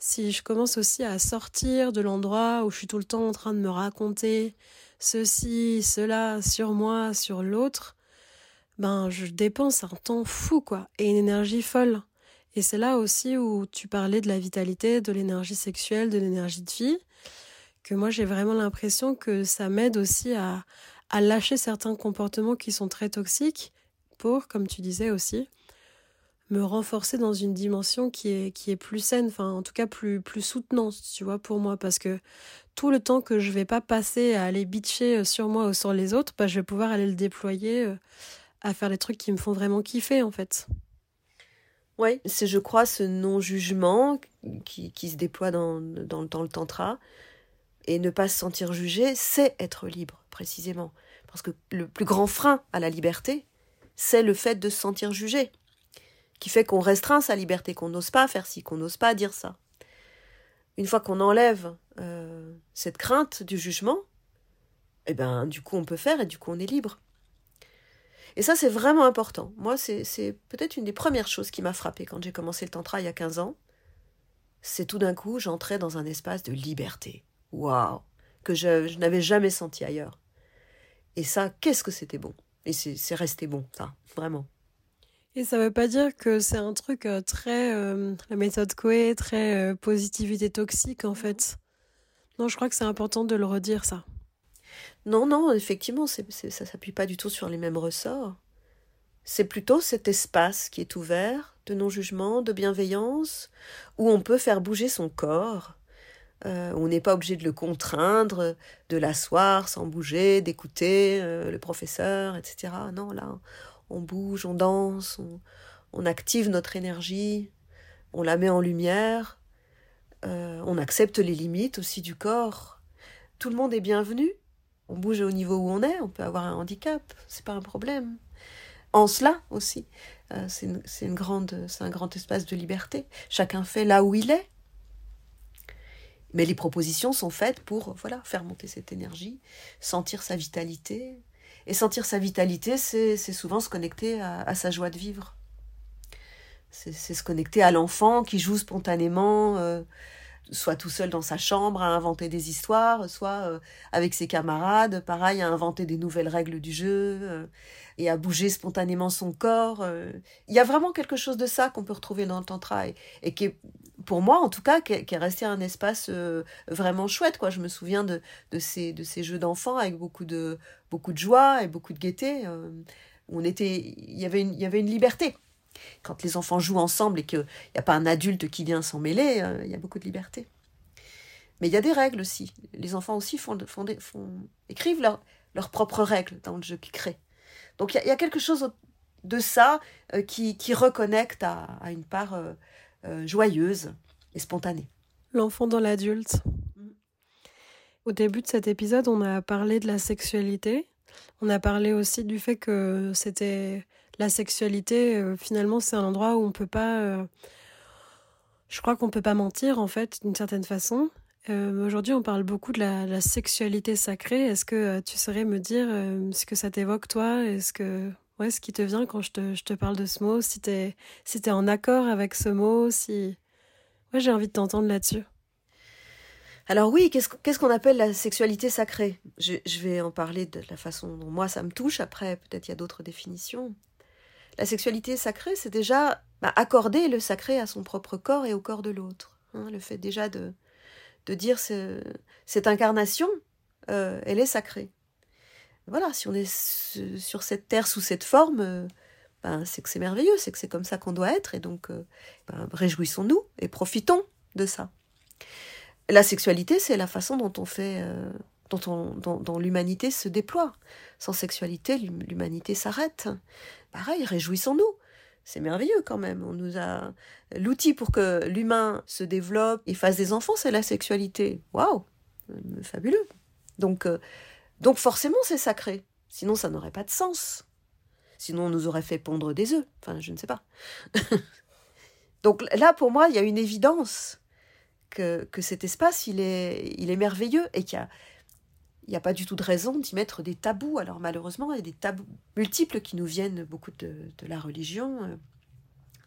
Speaker 1: si je commence aussi à sortir de l'endroit où je suis tout le temps en train de me raconter ceci, cela sur moi, sur l'autre, ben je dépense un temps fou quoi et une énergie folle. Et c'est là aussi où tu parlais de la vitalité, de l'énergie sexuelle, de l'énergie de vie, que moi j'ai vraiment l'impression que ça m'aide aussi à, à lâcher certains comportements qui sont très toxiques pour, comme tu disais aussi, me renforcer dans une dimension qui est, qui est plus saine, enfin en tout cas plus, plus soutenante, tu vois, pour moi, parce que tout le temps que je vais pas passer à aller bitcher euh, sur moi ou sur les autres, bah, je vais pouvoir aller le déployer euh, à faire des trucs qui me font vraiment kiffer, en fait.
Speaker 2: Oui, c'est, je crois, ce non-jugement qui, qui, se déploie dans, dans, dans le tantra, et ne pas se sentir jugé, c'est être libre, précisément. Parce que le plus grand frein à la liberté, c'est le fait de se sentir jugé qui fait qu'on restreint sa liberté, qu'on n'ose pas faire ci, qu'on n'ose pas dire ça. Une fois qu'on enlève euh, cette crainte du jugement, eh ben, du coup, on peut faire et du coup, on est libre. Et ça, c'est vraiment important. Moi, c'est peut-être une des premières choses qui m'a frappé quand j'ai commencé le tantra il y a 15 ans. C'est tout d'un coup, j'entrais dans un espace de liberté. Waouh Que je, je n'avais jamais senti ailleurs. Et ça, qu'est-ce que c'était bon? Et c'est resté bon, ça, vraiment.
Speaker 1: Et ça veut pas dire que c'est un truc euh, très euh, la méthode Coe, très euh, positivité toxique en fait. Non, je crois que c'est important de le redire ça.
Speaker 2: Non, non, effectivement, c'est, ça s'appuie pas du tout sur les mêmes ressorts. C'est plutôt cet espace qui est ouvert de non-jugement, de bienveillance, où on peut faire bouger son corps. on n'est pas obligé de le contraindre, de l'asseoir sans bouger, d'écouter le professeur, etc. Non, là, on bouge, on danse, on, active notre énergie, on la met en lumière, euh, on accepte les limites aussi du corps. Tout le monde est bienvenu. On bouge au niveau où on est, on peut avoir un handicap, c'est pas un problème. En cela aussi, euh, c'est une, un grand espace de liberté. Chacun fait là où il est. Mais les propositions sont faites pour voilà faire monter cette énergie, sentir sa vitalité, et sentir sa vitalité, c'est souvent se connecter à, sa joie de vivre. C'est se connecter à l'enfant qui joue spontanément, euh, soit tout seul dans sa chambre à inventer des histoires, soit euh, avec ses camarades, pareil, à inventer des nouvelles règles du jeu euh, et à bouger spontanément son corps. Il y a vraiment quelque chose de ça qu'on peut retrouver dans le tantra et, qui est, pour moi en tout cas, qui est, resté un espace vraiment chouette. Quoi. Je me souviens de, ces, jeux d'enfants avec beaucoup de, joie et beaucoup de gaieté. Euh, on était, il y avait une liberté. Quand les enfants jouent ensemble et qu'il n'y a pas un adulte qui vient s'en mêler, euh, il y a beaucoup de liberté. Mais il y a des règles aussi. Les enfants aussi font, font, font écrivent leurs propres règles dans le jeu qu'ils créent. Donc il y, a, quelque chose de ça euh, qui, qui, reconnecte à, à une part joyeuse et spontanée.
Speaker 1: L'enfant dans l'adulte. Au début de cet épisode, on a parlé de la sexualité. On a parlé aussi du fait que c'était la sexualité. Euh, finalement, c'est un endroit où on peut pas. Euh, je crois qu'on peut pas mentir en fait, d'une certaine façon. Euh, aujourd'hui, on parle beaucoup de la, sexualité sacrée. Est-ce que tu saurais me dire ce que ça t'évoque toi? Est-ce que ouais, ce qui te vient quand je te, je te parle de ce mot? Si t'es si es en accord avec ce mot Si ouais, j'ai envie de t'entendre là-dessus.
Speaker 2: Alors oui, qu'est-ce qu'on appelle la sexualité sacrée? Je, vais en parler de la façon dont moi ça me touche. Après, peut-être il y a d'autres définitions. La sexualité sacrée, c'est déjà bah, accorder le sacré à son propre corps et au corps de l'autre. Hein. le fait déjà de, de dire cette incarnation, euh, elle est sacrée. Voilà, si on est sur cette terre sous cette forme, euh, ben, c'est que c'est merveilleux, c'est que c'est comme ça qu'on doit être, et donc euh, ben, réjouissons-nous et profitons de ça. La sexualité, c'est la façon dont on fait, dont, l'humanité se déploie. Sans sexualité, l'humanité s'arrête. Pareil, réjouissons-nous. C'est merveilleux quand même. On nous a l'outil pour que l'humain se développe et fasse des enfants, c'est la sexualité. Waouh, fabuleux. Donc, euh, donc forcément, c'est sacré. Sinon, ça n'aurait pas de sens. Sinon, on nous aurait fait pondre des œufs. Enfin, je ne sais pas. donc là, pour moi, il y a une évidence que, cet espace, il est, il est merveilleux et qu'il n'y a, a pas du tout de raison d'y mettre des tabous. Alors malheureusement, il y a des tabous multiples qui nous viennent beaucoup de, la religion euh,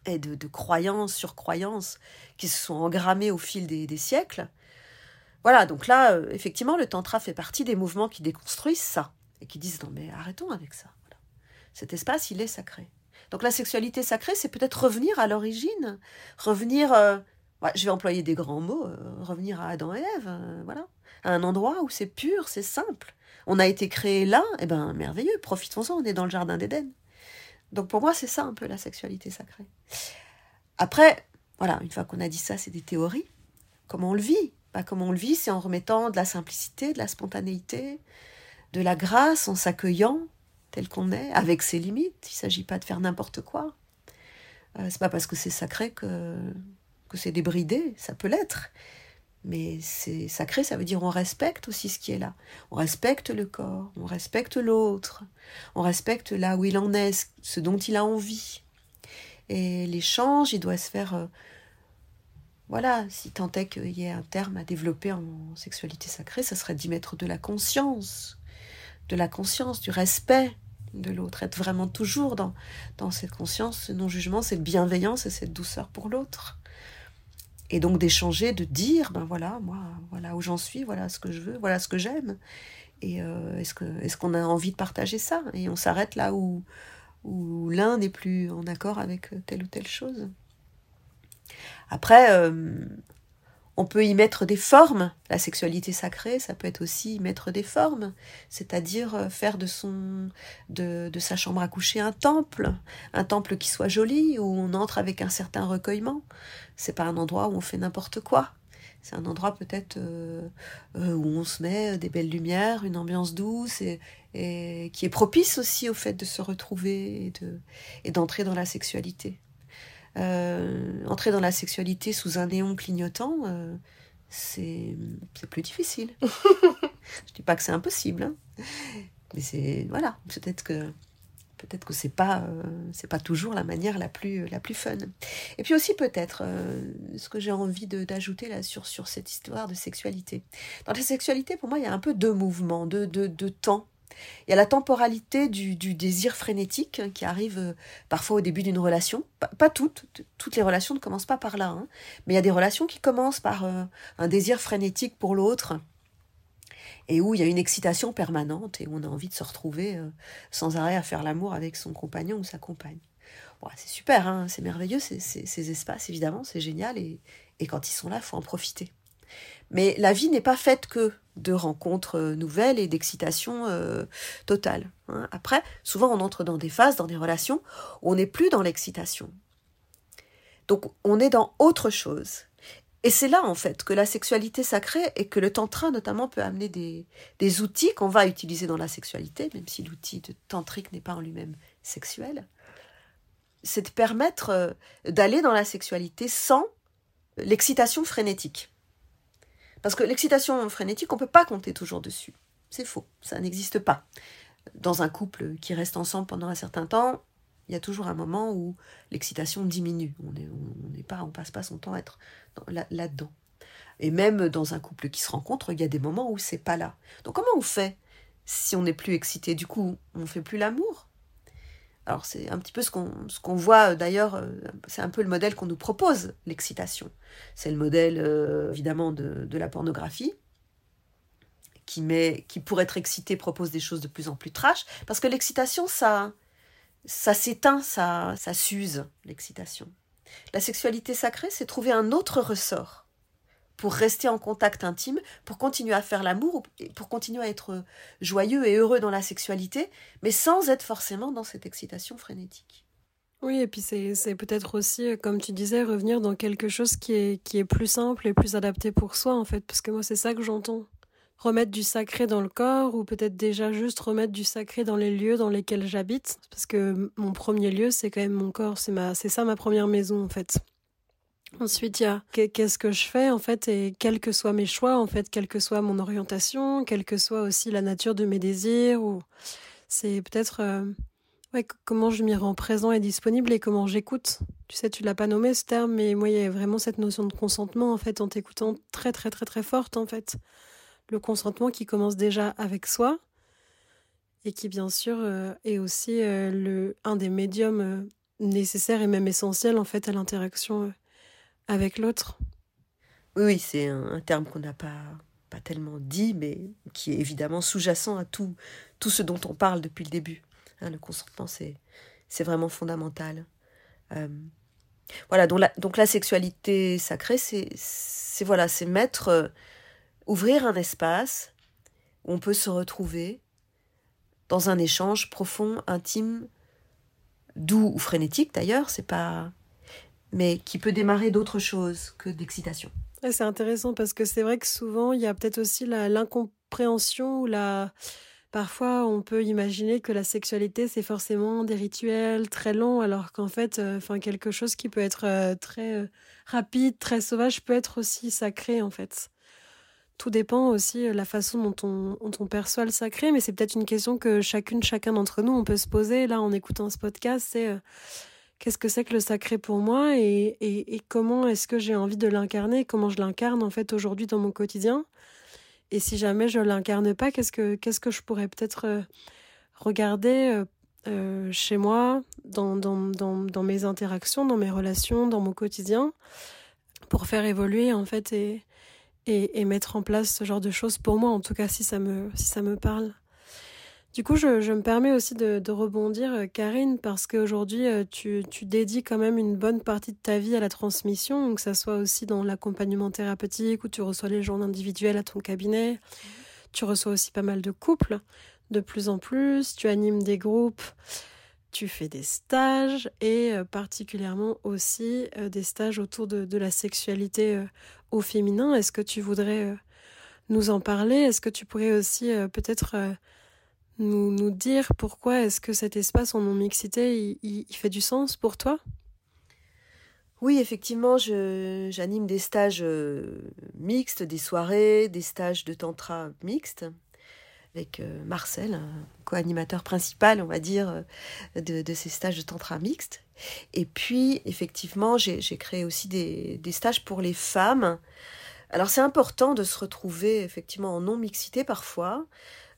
Speaker 2: et de, croyances sur croyances qui se sont engrammées au fil des, siècles. Voilà, donc là, euh, effectivement, le tantra fait partie des mouvements qui déconstruisent ça et qui disent non mais arrêtons avec ça. Cet espace, il est sacré. Donc la sexualité sacrée, c'est peut-être revenir à l'origine, revenir euh, je vais employer des grands mots, euh, revenir à Adam et Ève, euh, voilà, à un endroit où c'est pur, c'est simple. On a été créé là, et eh ben merveilleux, profitons-en, on est dans le jardin d'Éden. Donc pour moi, c'est ça un peu la sexualité sacrée. Après, voilà, une fois qu'on a dit ça, c'est des théories. Comment on le vit? Bah, Comment on le vit, c'est en remettant de la simplicité, de la spontanéité, de la grâce, en s'accueillant tel qu'on est, avec ses limites. Il ne s'agit pas de faire n'importe quoi. Euh, c'est pas parce que c'est sacré que c'est débridé, ça peut l'être. Mais c'est sacré, ça veut dire on respecte aussi ce qui est là. On respecte le corps, on respecte l'autre, on respecte là où il en est, ce dont il a envie. Et l'échange, il doit se faire. Euh, voilà, si tant est qu'il y ait un terme à développer en sexualité sacrée, ça serait d'y mettre de la conscience, de la conscience, du respect de l'autre, être vraiment toujours dans, dans cette conscience, ce non-jugement, cette bienveillance et cette douceur pour l'autre. Et donc d'échanger, de dire, ben voilà, moi, voilà où j'en suis, voilà ce que je veux, voilà ce que j'aime. Et euh, est-ce qu'on a envie de partager ça? Et on s'arrête là où, où l'un n'est plus en accord avec telle ou telle chose. Après, euh, on peut y mettre des formes. La sexualité sacrée, ça peut être aussi y mettre des formes, c'est-à-dire euh, faire de son, de, sa chambre à coucher un temple, un temple qui soit joli où on entre avec un certain recueillement. C'est pas un endroit où on fait n'importe quoi. C'est un endroit peut-être euh, euh, où on se met des belles lumières, une ambiance douce et, qui est propice aussi au fait de se retrouver et d'entrer dans la sexualité. Euh, entrer dans la sexualité sous un néon clignotant, euh, c'est plus difficile. Je dis pas que c'est impossible, hein. mais c'est voilà, peut-être que peut-être que c'est pas euh, c'est pas toujours la manière la plus la plus fun. Et puis aussi peut-être ce que j'ai envie d'ajouter là sur sur cette histoire de sexualité. Dans la sexualité, pour moi, il y a un peu deux mouvements, deux, deux, deux temps il y a la temporalité du, désir frénétique qui arrive euh, parfois au début d'une relation. Pas, toutes, toutes les relations ne commencent pas par là, hein. mais il y a des relations qui commencent par euh, un désir frénétique pour l'autre et où il y a une excitation permanente et où on a envie de se retrouver euh, sans arrêt à faire l'amour avec son compagnon ou sa compagne. c'est super, hein, c'est merveilleux ces, espaces, évidemment, c'est génial et, et quand ils sont là, il faut en profiter. Mais la vie n'est pas faite que de rencontres euh, nouvelles et d'excitation euh, totale. Hein. Après, souvent on entre dans des phases, dans des relations on n'est plus dans l'excitation. Donc on est dans autre chose. Et c'est là en fait que la sexualité sacrée et que le tantra notamment peut amener des, des outils qu'on va utiliser dans la sexualité, même si l'outil de tantrique n'est pas en lui-même sexuel. C'est de permettre euh, d'aller dans la sexualité sans l'excitation frénétique. Parce que l'excitation frénétique, on ne peut pas compter toujours dessus. C'est faux, ça n'existe pas. Dans un couple qui reste ensemble pendant un certain temps, il y a toujours un moment où l'excitation diminue. On ne on pas, on passe pas son temps à être là-dedans. Et même dans un couple qui se rencontre, il y a des moments où c'est pas là. Donc comment on fait si on n'est plus excité? Du coup, on fait plus l'amour? Alors c'est un petit peu ce qu'on voit euh, d'ailleurs, euh, c'est un peu le modèle qu'on nous propose, l'excitation. C'est le modèle euh, évidemment de, de, la pornographie, qui, met, qui pour être excité propose des choses de plus en plus trash, parce que l'excitation, ça, ça s'éteint, ça, ça s'use, l'excitation. La sexualité sacrée, c'est trouver un autre ressort pour rester en contact intime, pour continuer à faire l'amour, pour continuer à être joyeux et heureux dans la sexualité, mais sans être forcément dans cette excitation frénétique.
Speaker 1: Oui, et puis c'est peut-être aussi, comme tu disais, revenir dans quelque chose qui est, qui est plus simple et plus adapté pour soi, en fait, parce que moi, c'est ça que j'entends. Remettre du sacré dans le corps, ou peut-être déjà juste remettre du sacré dans les lieux dans lesquels j'habite, parce que mon premier lieu, c'est quand même mon corps, c'est ça ma première maison, en fait. Ensuite, il y a qu'est-ce que je fais en fait et quels que soient mes choix en fait, quelle que soit mon orientation, quelle que soit aussi la nature de mes désirs ou c'est peut-être euh, ouais, comment je m'y rends présent et disponible et comment j'écoute. Tu sais, tu l'as pas nommé ce terme mais moi il y a vraiment cette notion de consentement en fait en t'écoutant très très très très forte en fait. Le consentement qui commence déjà avec soi et qui bien sûr euh, est aussi euh, le un des médiums nécessaires et même essentiels en fait à l'interaction avec l'autre.
Speaker 2: Oui, c'est un, terme qu'on n'a pas, pas tellement dit, mais qui est évidemment sous-jacent à tout, tout ce dont on parle depuis le début. Hein, le consentement, c'est, c'est vraiment fondamental. Euh, voilà, donc la, donc la sexualité sacrée, c'est, c'est voilà, c'est mettre, euh, ouvrir un espace où on peut se retrouver dans un échange profond, intime, doux ou frénétique d'ailleurs, c'est pas mais qui peut démarrer d'autres choses que d'excitation.
Speaker 1: c'est intéressant parce que c'est vrai que souvent, il y a peut-être aussi l'incompréhension ou la... Parfois, on peut imaginer que la sexualité, c'est forcément des rituels très longs, alors qu'en fait, euh, quelque chose qui peut être euh, très euh, rapide, très sauvage, peut être aussi sacré, en fait. Tout dépend aussi de la façon dont on, dont on perçoit le sacré, mais c'est peut-être une question que chacune, chacun d'entre nous, on peut se poser, là, en écoutant ce podcast, c'est qu'est-ce que c'est que le sacré pour moi et, comment est-ce que j'ai envie de l'incarner, comment je l'incarne en fait aujourd'hui dans mon quotidien. Et si jamais je l'incarne pas, qu'est-ce que que je pourrais peut-être euh, regarder euh, euh, chez moi, dans, dans, dans, dans, mes interactions, dans mes relations, dans mon quotidien, pour faire évoluer en fait et, et, et mettre en place ce genre de choses pour moi, en tout cas si ça me, si ça me parle? Du coup, je, me permets aussi de, rebondir, euh, Karine, parce qu'aujourd'hui, euh, tu, tu dédies quand même une bonne partie de ta vie à la transmission, que ça soit aussi dans l'accompagnement thérapeutique, où tu reçois les gens individuels à ton cabinet. Tu reçois aussi pas mal de couples, de plus en plus. Tu animes des groupes, tu fais des stages, et euh, particulièrement aussi des stages autour de, de la sexualité au féminin. Est-ce que tu voudrais nous en parler? Est-ce que tu pourrais aussi peut-être nous, nous dire pourquoi est-ce que cet espace en non-mixité, il, fait du sens pour toi?
Speaker 2: Oui, effectivement, j'anime des stages euh, mixtes, des soirées, des stages de tantra mixtes avec euh, Marcel, co-animateur principal, on va dire, euh, de, ces stages de tantra mixtes. Et puis, effectivement, j'ai créé aussi des, des, stages pour les femmes. Alors, c'est important de se retrouver effectivement en non-mixité parfois,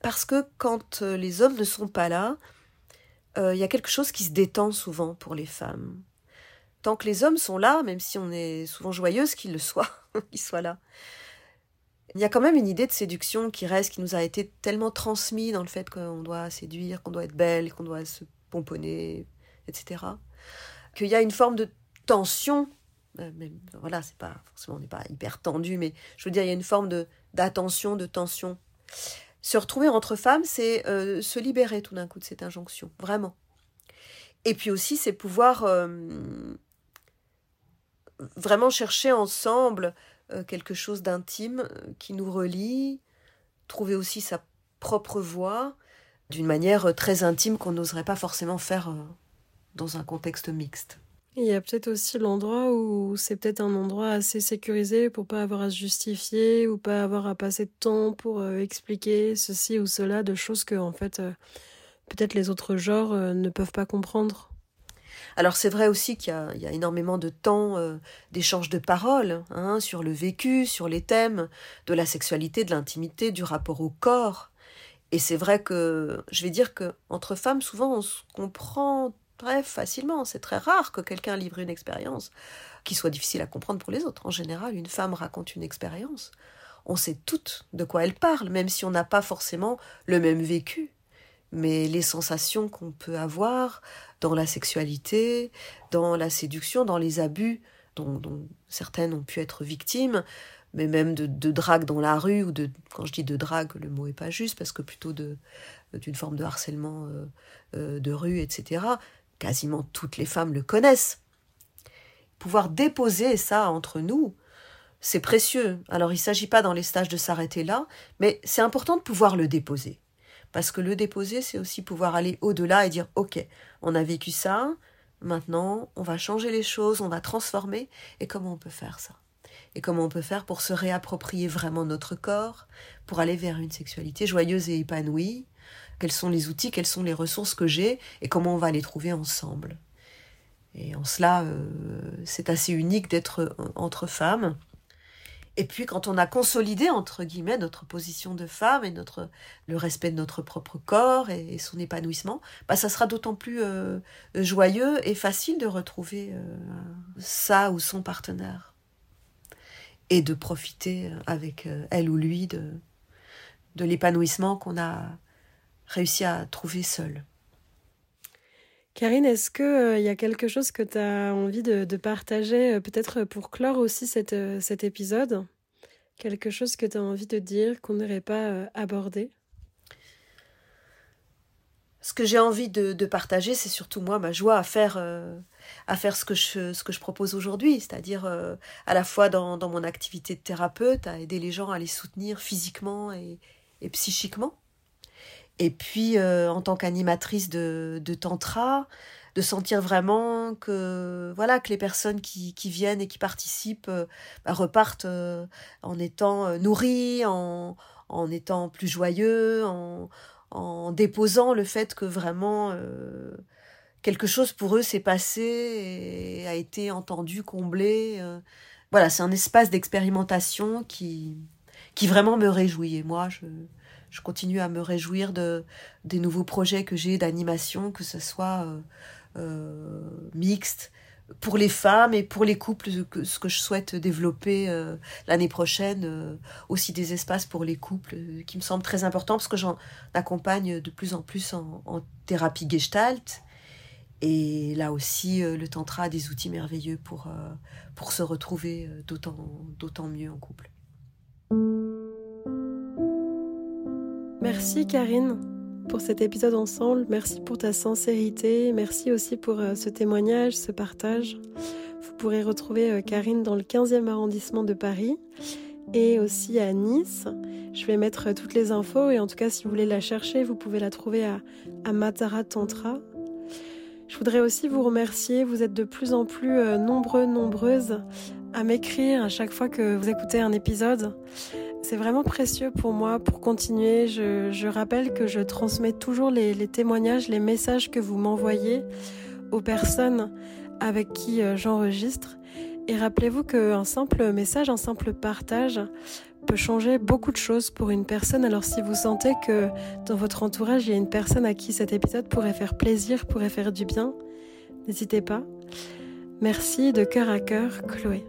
Speaker 2: parce que quand euh, les hommes ne sont pas là, euh, il y a quelque chose qui se détend souvent pour les femmes. Tant que les hommes sont là, même si on est souvent joyeuse qu'ils le soient, qu'ils soient là, il y a quand même une idée de séduction qui reste, qui nous a été tellement transmise dans le fait qu'on doit séduire, qu'on doit être belle, qu'on doit se pomponner, etc. Qu'il y a une forme de tension. Euh, voilà, c'est pas forcément on n'est pas hyper tendu, mais je veux dire il y a une forme d'attention, de tension se retrouver entre femmes, c'est euh, se libérer tout d'un coup de cette injonction, vraiment. Et puis aussi, c'est pouvoir euh, vraiment chercher ensemble euh, quelque chose d'intime qui nous relie, trouver aussi sa propre voix d'une manière très intime qu'on n'oserait pas forcément faire dans un contexte mixte.
Speaker 1: Il y a peut-être aussi l'endroit où c'est peut-être un endroit assez sécurisé pour pas avoir à se justifier ou pas avoir à passer de temps pour euh, expliquer ceci ou cela de choses que en fait euh, peut-être les autres genres euh, ne peuvent pas comprendre.
Speaker 2: Alors c'est vrai aussi qu'il y, y, a énormément de temps d'échange de paroles hein, sur le vécu, sur les thèmes de la sexualité, de l'intimité, du rapport au corps. Et c'est vrai que je vais dire que entre femmes, souvent, on se comprend très facilement. C'est très rare que quelqu'un livre une expérience qui soit difficile à comprendre pour les autres. En général, une femme raconte une expérience. On sait toutes de quoi elle parle, même si on n'a pas forcément le même vécu. Mais les sensations qu'on peut avoir dans la sexualité, dans la séduction, dans les abus dont, certaines ont pu être victimes, mais même de, drague dans la rue, ou de, quand je dis de drague, le mot est pas juste, parce que plutôt d'une forme de harcèlement euh, euh, de rue, etc quasiment toutes les femmes le connaissent. Pouvoir déposer ça entre nous, c'est précieux. Alors il ne s'agit pas dans les stages de s'arrêter là, mais c'est important de pouvoir le déposer. Parce que le déposer, c'est aussi pouvoir aller au-delà et dire, OK, on a vécu ça, maintenant on va changer les choses, on va transformer, et comment on peut faire ça? Et comment on peut faire pour se réapproprier vraiment notre corps, pour aller vers une sexualité joyeuse et épanouie, quels sont les outils, quelles sont les ressources que j'ai et comment on va les trouver ensemble. Et en cela, euh, c'est assez unique d'être entre femmes. Et puis quand on a consolidé, entre guillemets, notre position de femme et notre, le respect de notre propre corps et, son épanouissement, bah, ça sera d'autant plus euh, joyeux et facile de retrouver euh, ça ou son partenaire. Et de profiter avec elle ou lui de l'épanouissement qu'on a réussi à trouver seule.
Speaker 1: Karine, est-ce qu'il euh, y a quelque chose que tu as envie de, partager, euh, peut-être pour clore aussi euh, cet épisode? Quelque chose que tu as envie de dire qu'on n'aurait pas abordé?
Speaker 2: Ce que j'ai envie de, partager, c'est surtout moi, ma joie à faire, à faire ce, que je, ce que je propose aujourd'hui, c'est-à-dire à la fois dans, mon activité de thérapeute, à aider les gens à les soutenir physiquement et psychiquement et puis, euh, en tant qu'animatrice de, de, tantra, de sentir vraiment que voilà que les personnes qui, qui viennent et qui participent euh, bah, repartent euh, en étant nourries, en, en étant plus joyeux, en, en déposant le fait que vraiment quelque chose pour eux s'est passé et a été entendu, comblé. voilà, c'est un espace d'expérimentation qui, qui vraiment me réjouit. Et moi, je, je continue à me réjouir de, des nouveaux projets que j'ai d'animation, que ce soit euh, euh, mixte pour les femmes et pour les couples, ce que je souhaite développer euh, l'année prochaine, aussi des espaces pour les couples, qui me semblent très importants parce que j'en accompagne de plus en plus en, en thérapie gestalt. Et là aussi, le tantra a des outils merveilleux pour, pour se retrouver d'autant mieux en couple.
Speaker 1: Merci Karine pour cet épisode ensemble. Merci pour ta sincérité. Merci aussi pour euh, ce témoignage, ce partage. Vous pourrez retrouver euh, Karine dans le 15e arrondissement de Paris et aussi à Nice. Je vais mettre euh, toutes les infos et en tout cas si vous voulez la chercher, vous pouvez la trouver à, à Matara Tantra. Je voudrais aussi vous remercier. Vous êtes de plus en plus nombreux, nombreuses à m'écrire à chaque fois que vous écoutez un épisode. C'est vraiment précieux pour moi pour continuer. Je, rappelle que je transmets toujours les, témoignages, les messages que vous m'envoyez aux personnes avec qui euh, j'enregistre. Et rappelez-vous qu'un simple message, un simple partage peut changer beaucoup de choses pour une personne. Alors si vous sentez que dans votre entourage, il y a une personne à qui cet épisode pourrait faire plaisir, pourrait faire du bien, n'hésitez pas. Merci de cœur à cœur, Chloé.